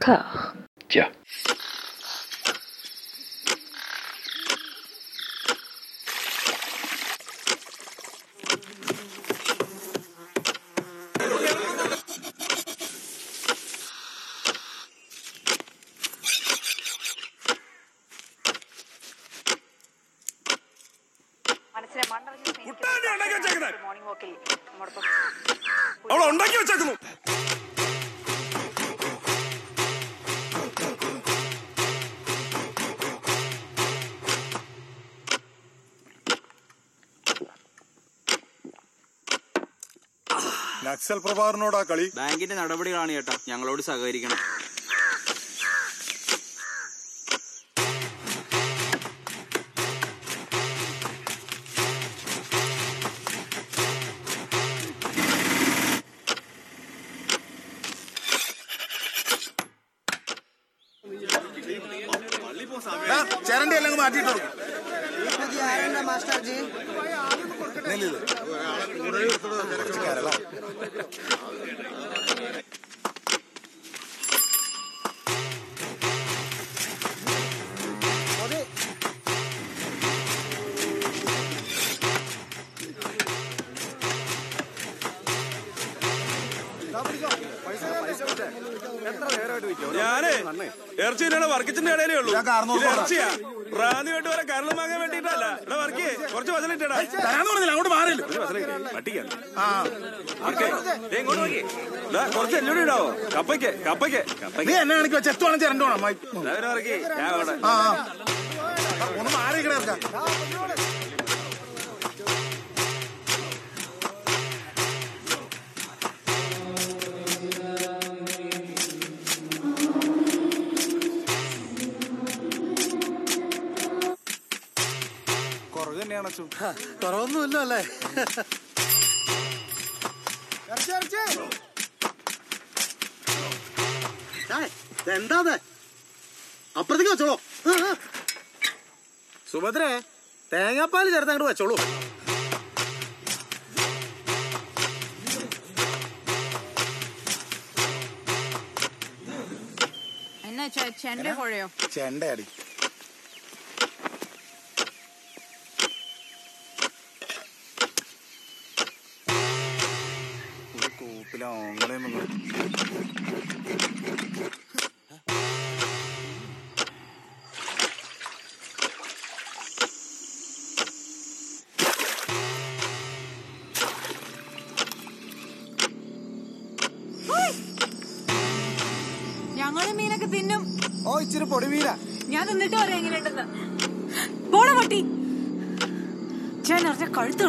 D'accord. Tiens. Naxal പ്രഭാറിനോടാ കളി. ബാങ്കിന്റെ നടപടികളാണ് ചേട്ടാ. ഞങ്ങളോട് സഹകരിക്കണം. ഞാനേ ഇറച്ചിയിലാണ് വർക്കിച്ചിന്റെ ഇടയിലേ ഉള്ളൂ. ഇറച്ചിയാ. പ്രാന്തിയായിട്ട് വരെ കരളം വാങ്ങാൻ വേണ്ടിട്ടല്ല ഇവിടെ വർക്ക് കുറച്ച് വസല ഇട്ടടാ. അങ്ങോട്ട് മാറില്ല കുറച്ച് എല്ലോടി ഇടാവോ? കപ്പയ്ക്ക് കപ്പയ്ക്ക്. നീ എന്നെ ആണെങ്കിൽ ചെത്തുവാണെങ്കിൽ രണ്ടു വേണം ഒന്ന് മാറി അച്ചു കുറവൊന്നുമില്ല അല്ലേ? എന്താ അപ്പുറത്തേക്ക് വെച്ചോളൂ. സുഭദ്ര തേങ്ങാപ്പാൽ ചേർത്ത് അങ്ങോട്ട് വെച്ചോളൂ. എന്നാ ചെണ്ട കുഴയോ കൂപ്പില ഓങ്ങളെയും വന്നു ഞങ്ങളും മീനൊക്കെ തിന്നും. ഓ ഇച്ചിരി പൊടി വീര ഞാൻ തിന്നിട്ട് പറയാം എങ്ങനെയുണ്ടെന്ന്. പോണ പൊട്ടി. ഞാൻ നിറഞ്ഞ കഴുത്ത്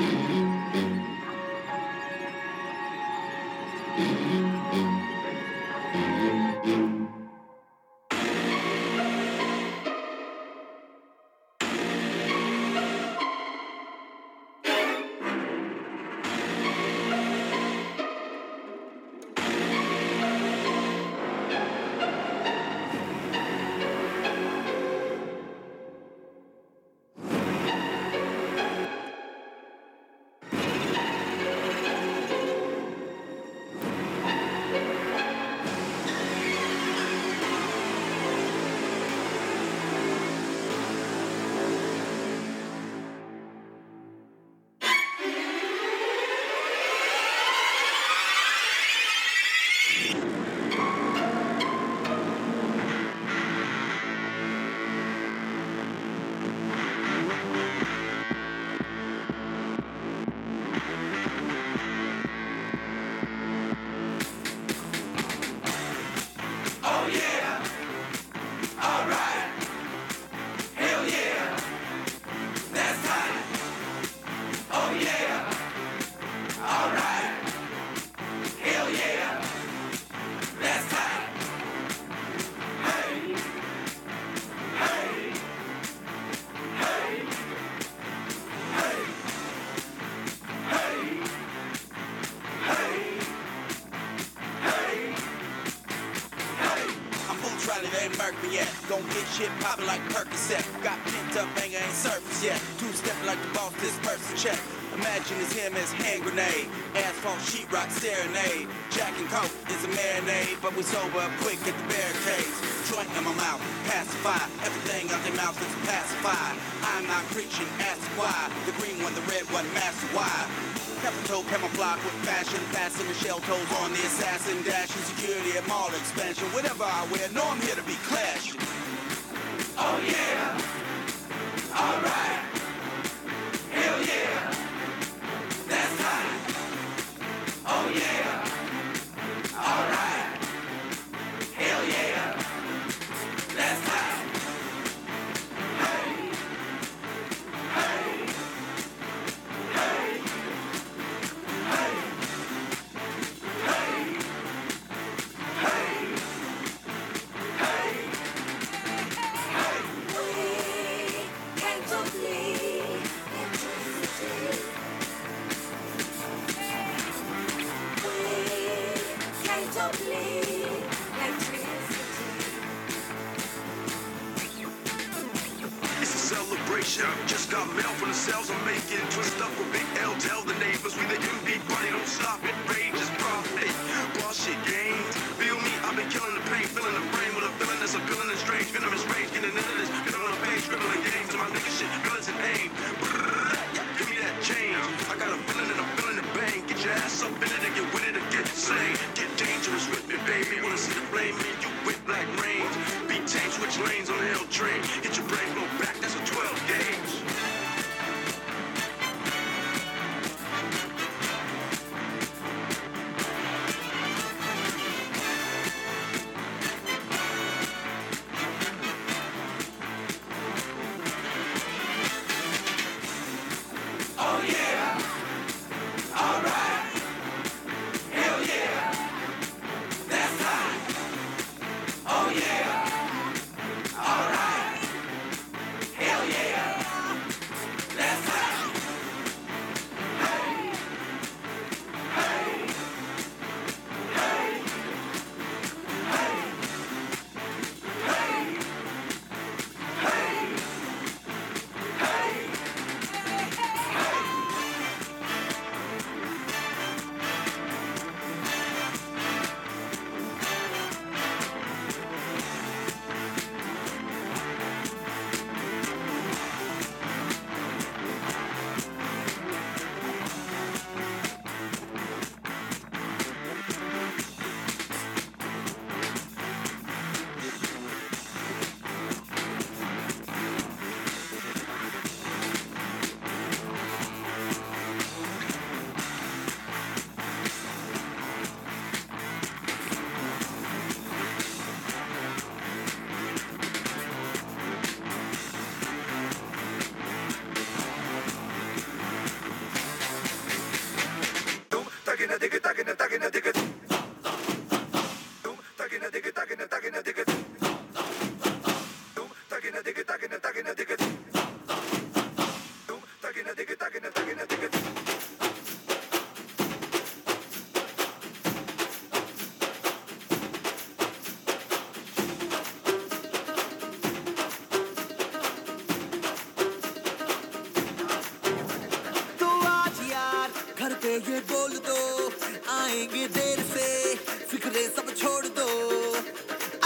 Mm-hmm. Shit poppin' like Percocet. Got pent up anger, ain't surface yet. Two stepping like the boss, this person check. Imagine it's him as hand grenade. Asphalt sheetrock serenade. Jack and Coke is a marinade, but we sober up quick at the barricades. Joint in my mouth, pacify. Everything out their mouth is pacified. I'm not preaching, ask why. The green one, the red one, master why. Toe camouflage with fashion, fasten the shell toes on the assassin, dashing security at mall expansion. Whatever I wear, know I'm here to be clashing. Oh yeah, alright, hell got mail from the cells I'm making. Twist up with Big L. Tell the neighbors we the MB party. Don't stop it. Rage is profit. Bullshit games. Feel me? I've been killing the pain, feeling the brain with a feeling that's appealing and strange. Venomous rage, getting into this. Get on the page, scribbling games. My nigga shit, guns and aim. Give me that change. I got a feeling and I'm feeling the bang. Get your ass up in it and get से ये बोल दो, आएँगे देर से, फिक्रे सब छोड़ दो।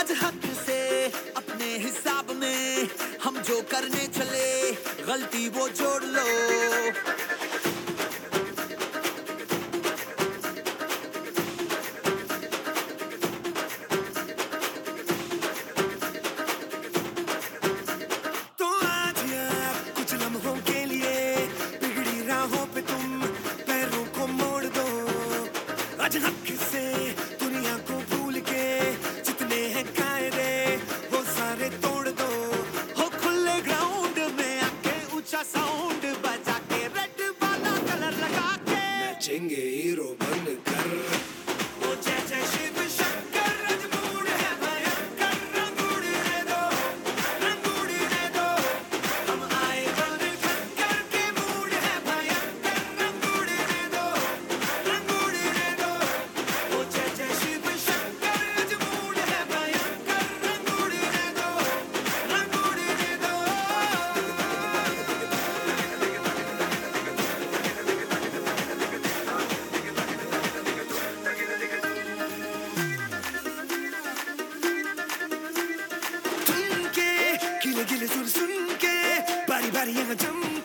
आज हक से अपने हिसाब में हम जो करने चले, गलती वो जोड़ लो। Body, body, and a dumb.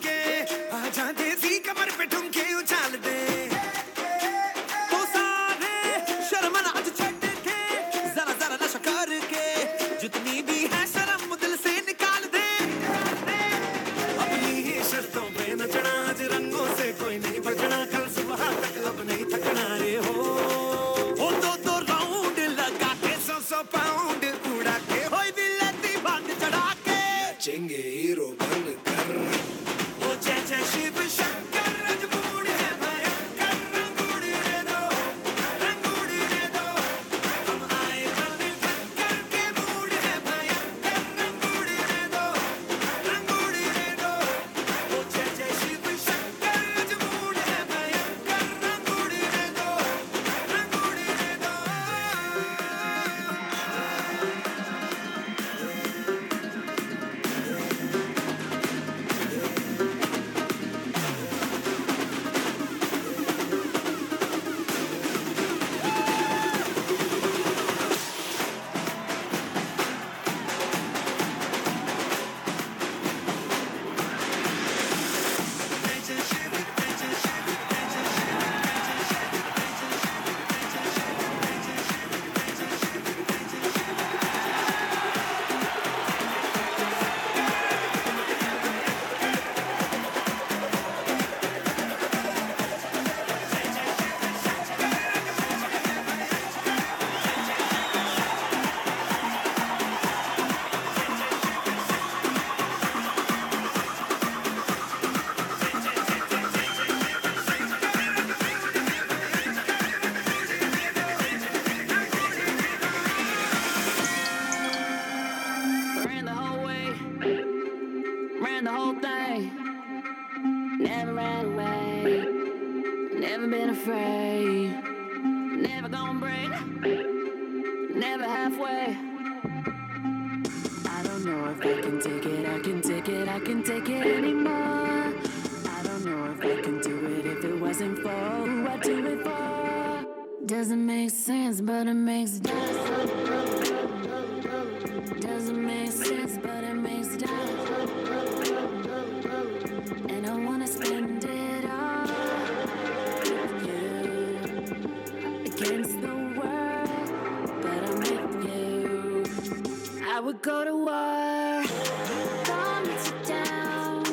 I would go to war. You down.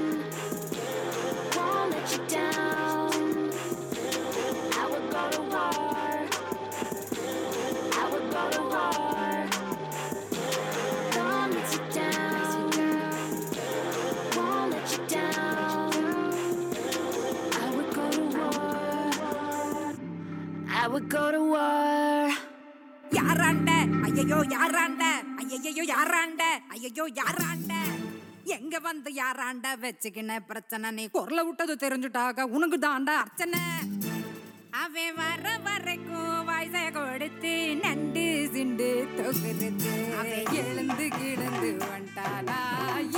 Won't let you down. I would go to war. I would go to war. You down. Won't let you down. I would go to war. I would go to. ஐயோ யாராண்ட? ஐயோ யாராண்ட? எங்க வந்து யாராண்ட? வச்சுக்கின பிரச்சனை நீ குரல விட்டது தெரிஞ்சுட்டாக உனக்கு தாண்ட அர்ச்சனை. அவன் வர வரைக்கும் வயசை கொடுத்து நண்டு சிண்டு தொகுத்து. அவன் எழுந்து கிடந்து வந்தானா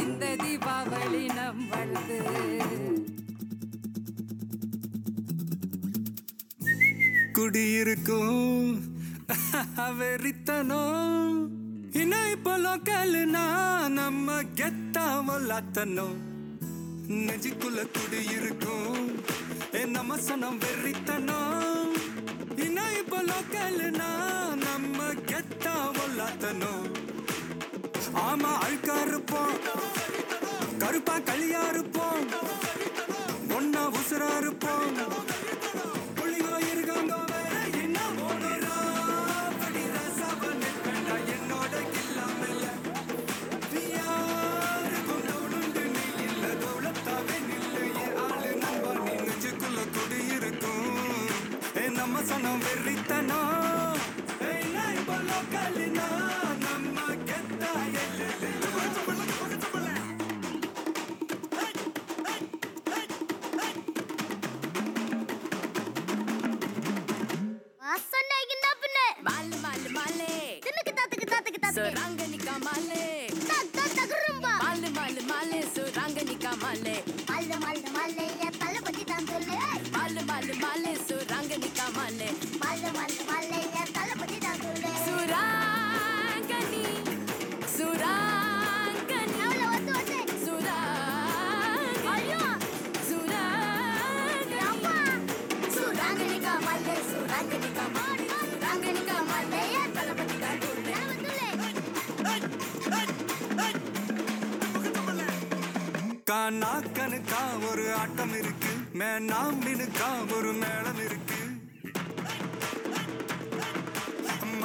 இந்த தீபாவளி நம் வளது குடியிருக்கும் அவரித்தனோ ದಿನ இப்போ ಲೋಕಲ್ನಾ நம்ம கெத்தாமலாத்தனும் நெஞ்சுக்குள்ள குடி இருக்கும் என் சனம் வெறித்தனம் தின இப்போ லோக்கல்னா நம்ம கெத்தாமலாத்தனும் ஆமா அழுக்கா இருப்போம். கருப்பா களியா இருப்போம்.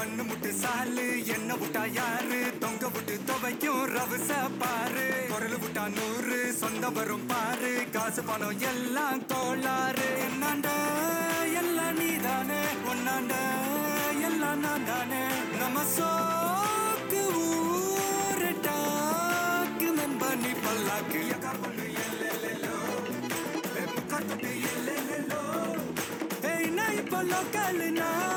மண்ணு முட்டு சாலு என்ன விட்டா யாரு? தொங்க விட்டு துவைக்கும் ரவுச பாரு குரல் விட்டா நூறு சொந்த வரும் பாரு. காசு பணம் எல்லாம் கோளாறு. என்னாண்ட? எல்லாம் நீ தானே ஒன்னாண்ட எல்லாம் நான் தானே நம்ம சோக்கு ஊரட்டாக்கு நம்பி பல்லாக்கு எல்லோ எல்லோ ஏய் நான் இப்போ லோக்கல் நான்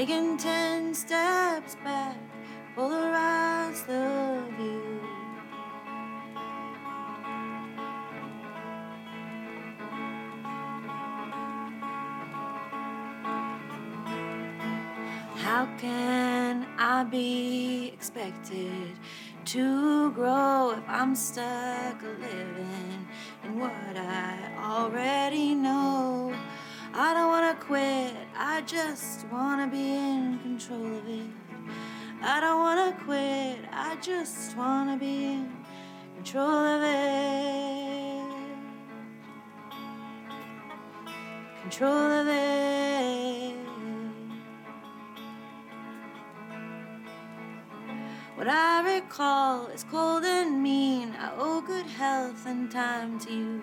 taken ten steps back, polarized the view. How can I be expected to grow if I'm stuck living in what I already know? I don't wanna quit, I just wanna be in control of it. I don't wanna quit, I just wanna be in control of it. Control of it. What I recall is cold and mean. I owe good health and time to you.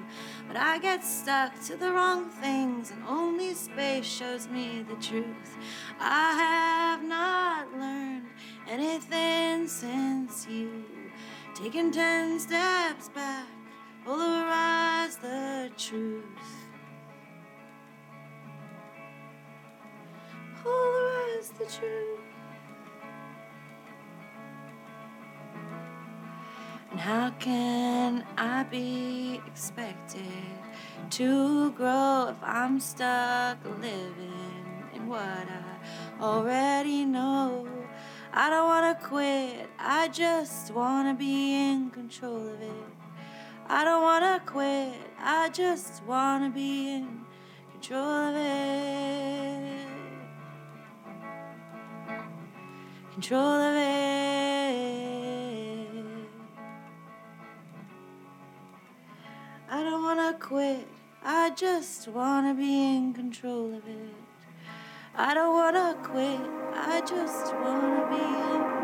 But I get stuck to the wrong things, and only space shows me the truth. I have not learned anything since you Taking ten steps back, polarize the truth. Polarize the truth. And how can I be expected to grow if I'm stuck living in what I already know? I don't wanna quit, I just wanna be in control of it. I don't wanna quit, I just wanna be in control of it. Control of it. I don't wanna quit. I just wanna be in control of it. I don't wanna quit. I just wanna be in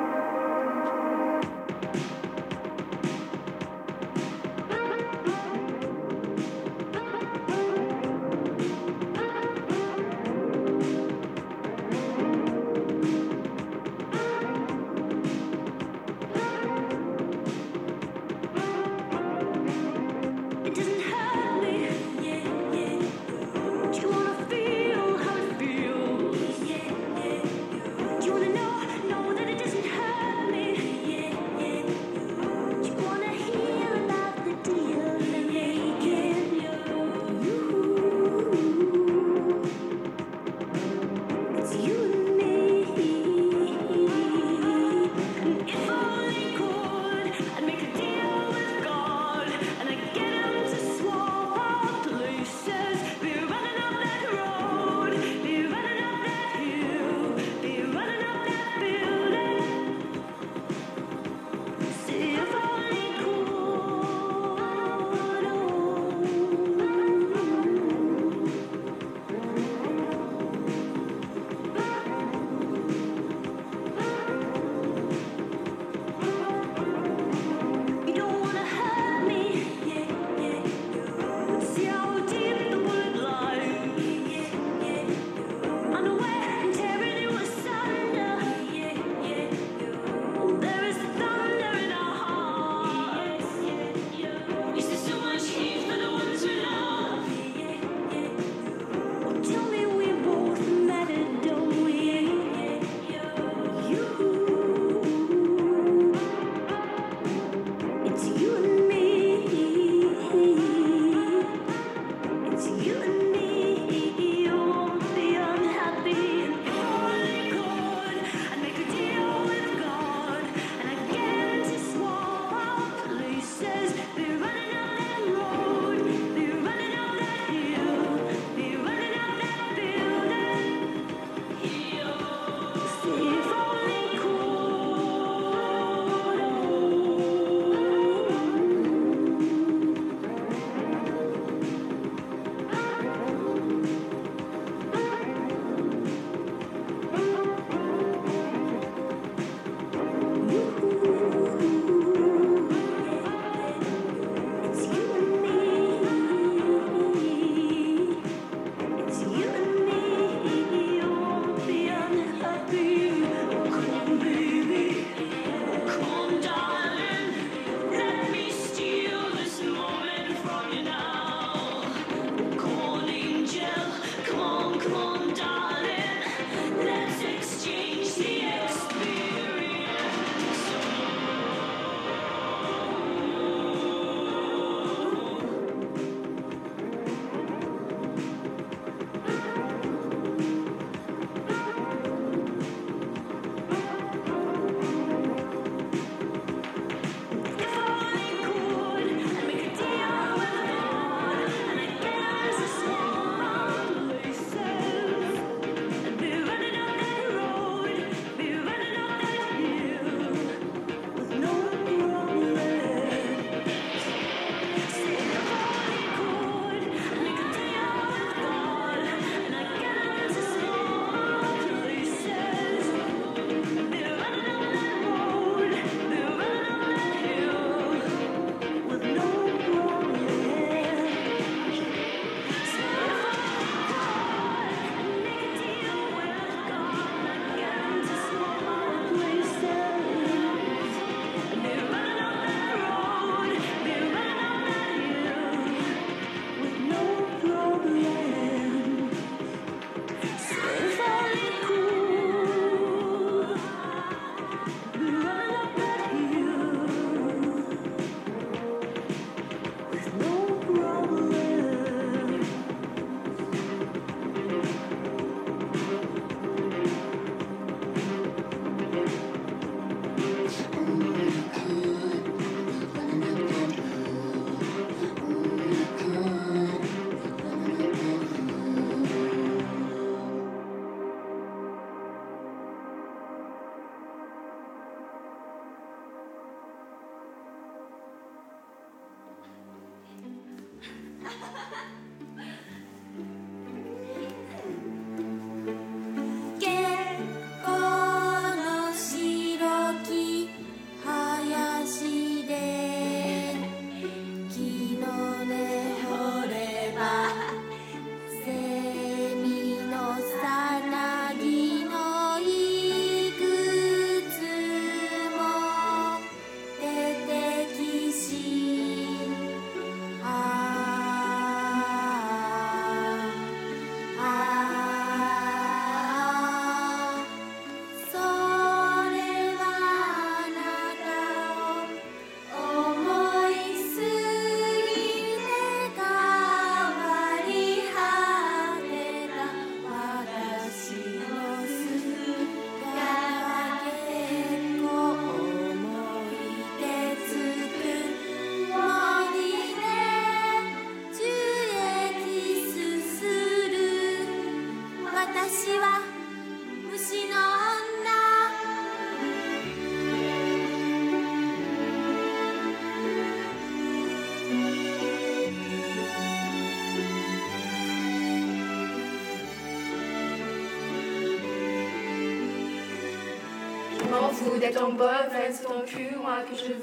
de ton bonne, de ton cul, moi que je veux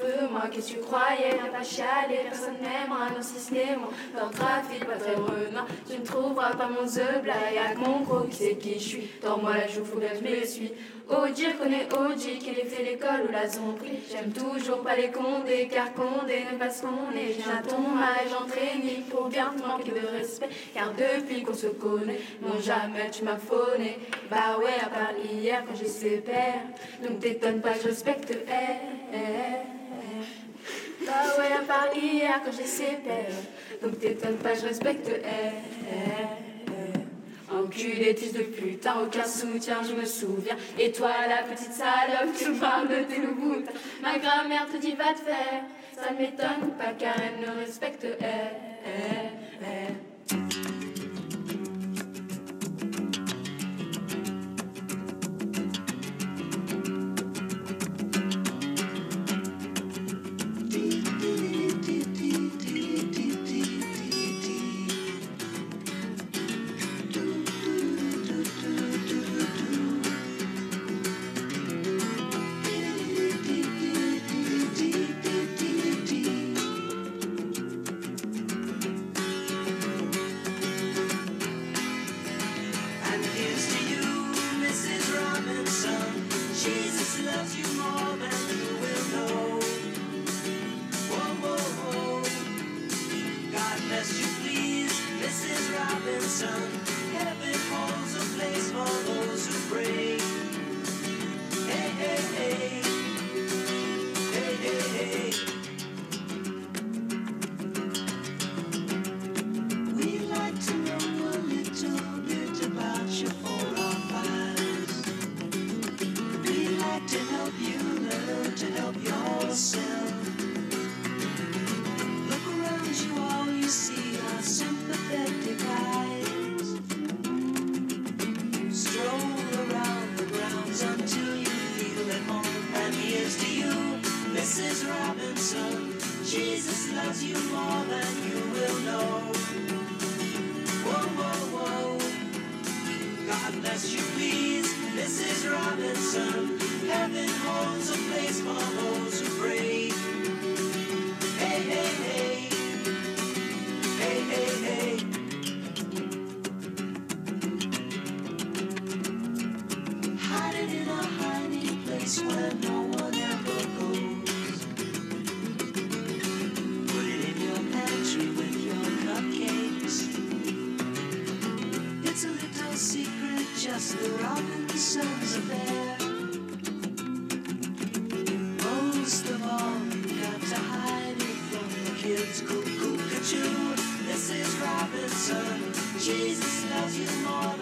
que tu croyais, viens pas chialer, personne n'aimera, non si ce n'est moi, dans le trafic, pas très renard, tu ne trouveras pas mon y'a que mon gros qui sait qui je suis, dans moi la joue, faut bien je me suis. Oji connaît Oji, qu'il ait fait l'école ou la zombie, j'aime toujours pas les condés, car condé n'aime pas ce qu'on est, j'ai un ton âge entraîné pour bien te manquer de respect, car depuis qu'on se connaît, non jamais tu m'as phoné, bah ouais, à part hier quand j'ai ses pères, donc t'étonne pas, je respecte elle. Bah ouais, à part hier quand j'ai ses pères, donc t'étonne pas, je respecte elle. Enculé, fils de putain, aucun soutien, je me souviens. Et toi, la petite salope, tu parles de tes loups. Ma grand-mère te dit va te faire. Ça m'étonne pas car elle ne respecte elle. The Robinsons. Most of all, you got to hide it from the kids. Cuckoo, Mrs. Robinson. Jesus loves you more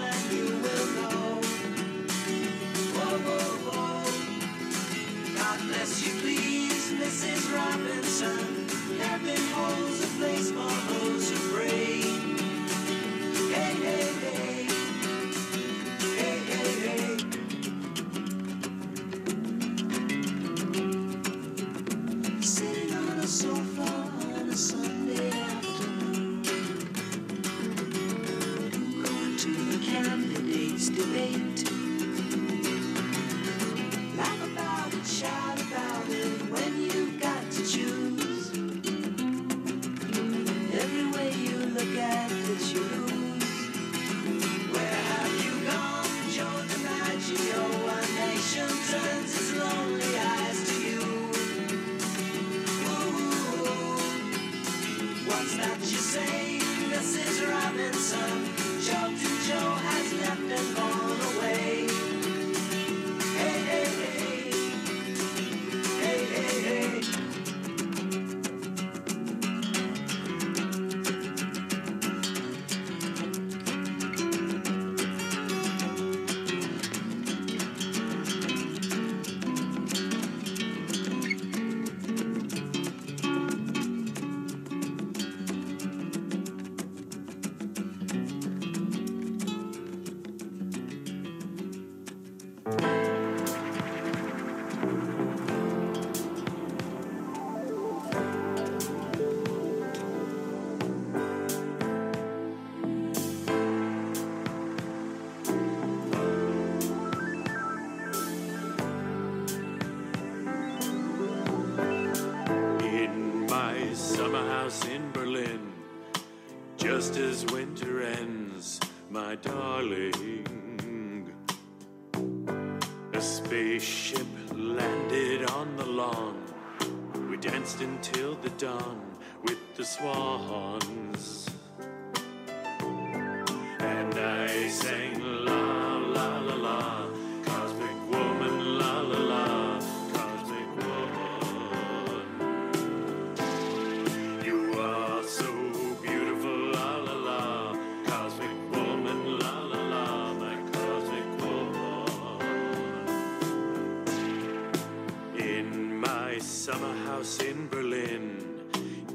house in Berlin,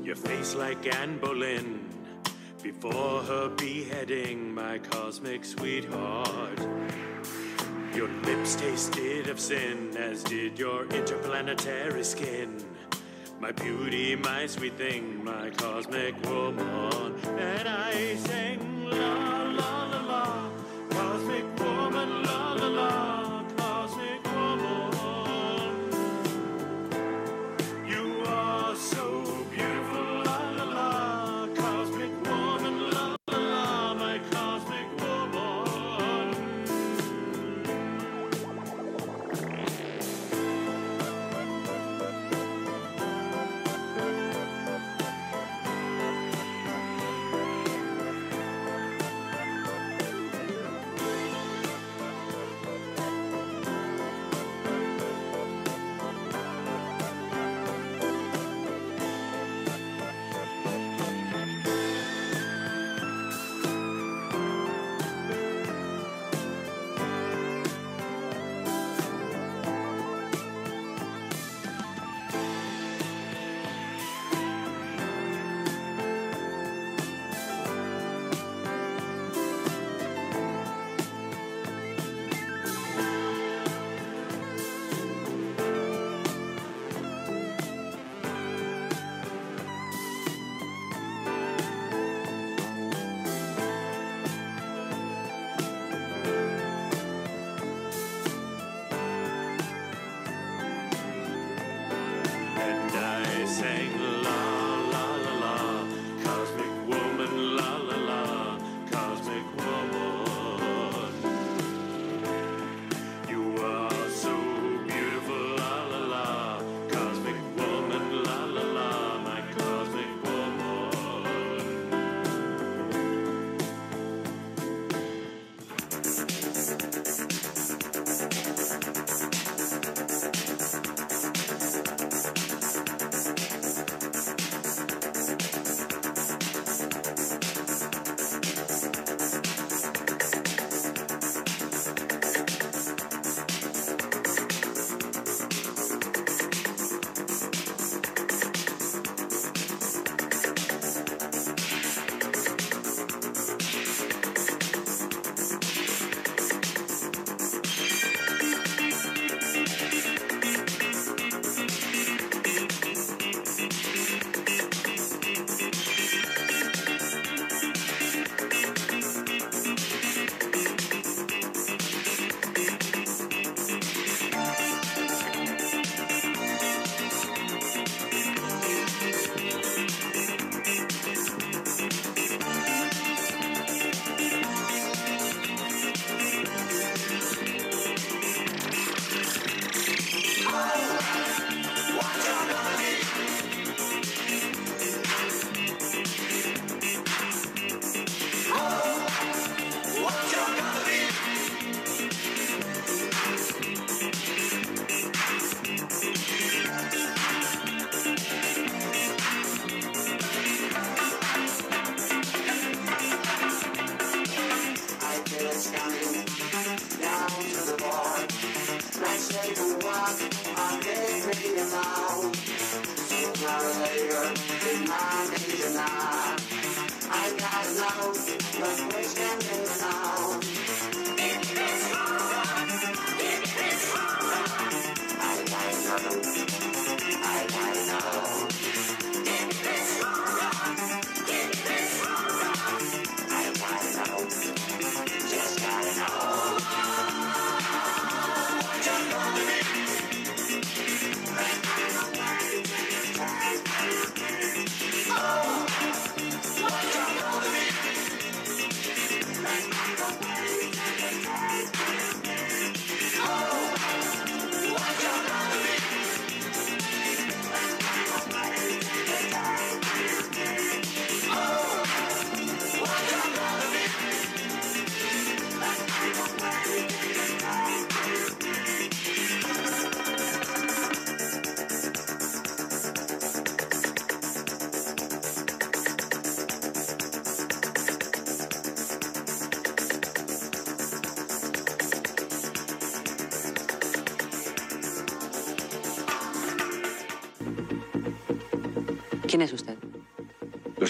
your face like Anne Boleyn. Before her beheading, my cosmic sweetheart. Your lips tasted of sin, as did your interplanetary skin. My beauty, my sweet thing, my cosmic woman. And I sang love.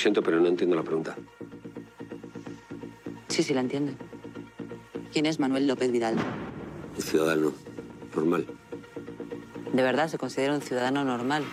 siento, pero no entiendo la pregunta. Sí, sí, la entiendo. ¿Quién es Manuel López Vidal? Un ciudadano normal. ¿De verdad se considera un ciudadano normal?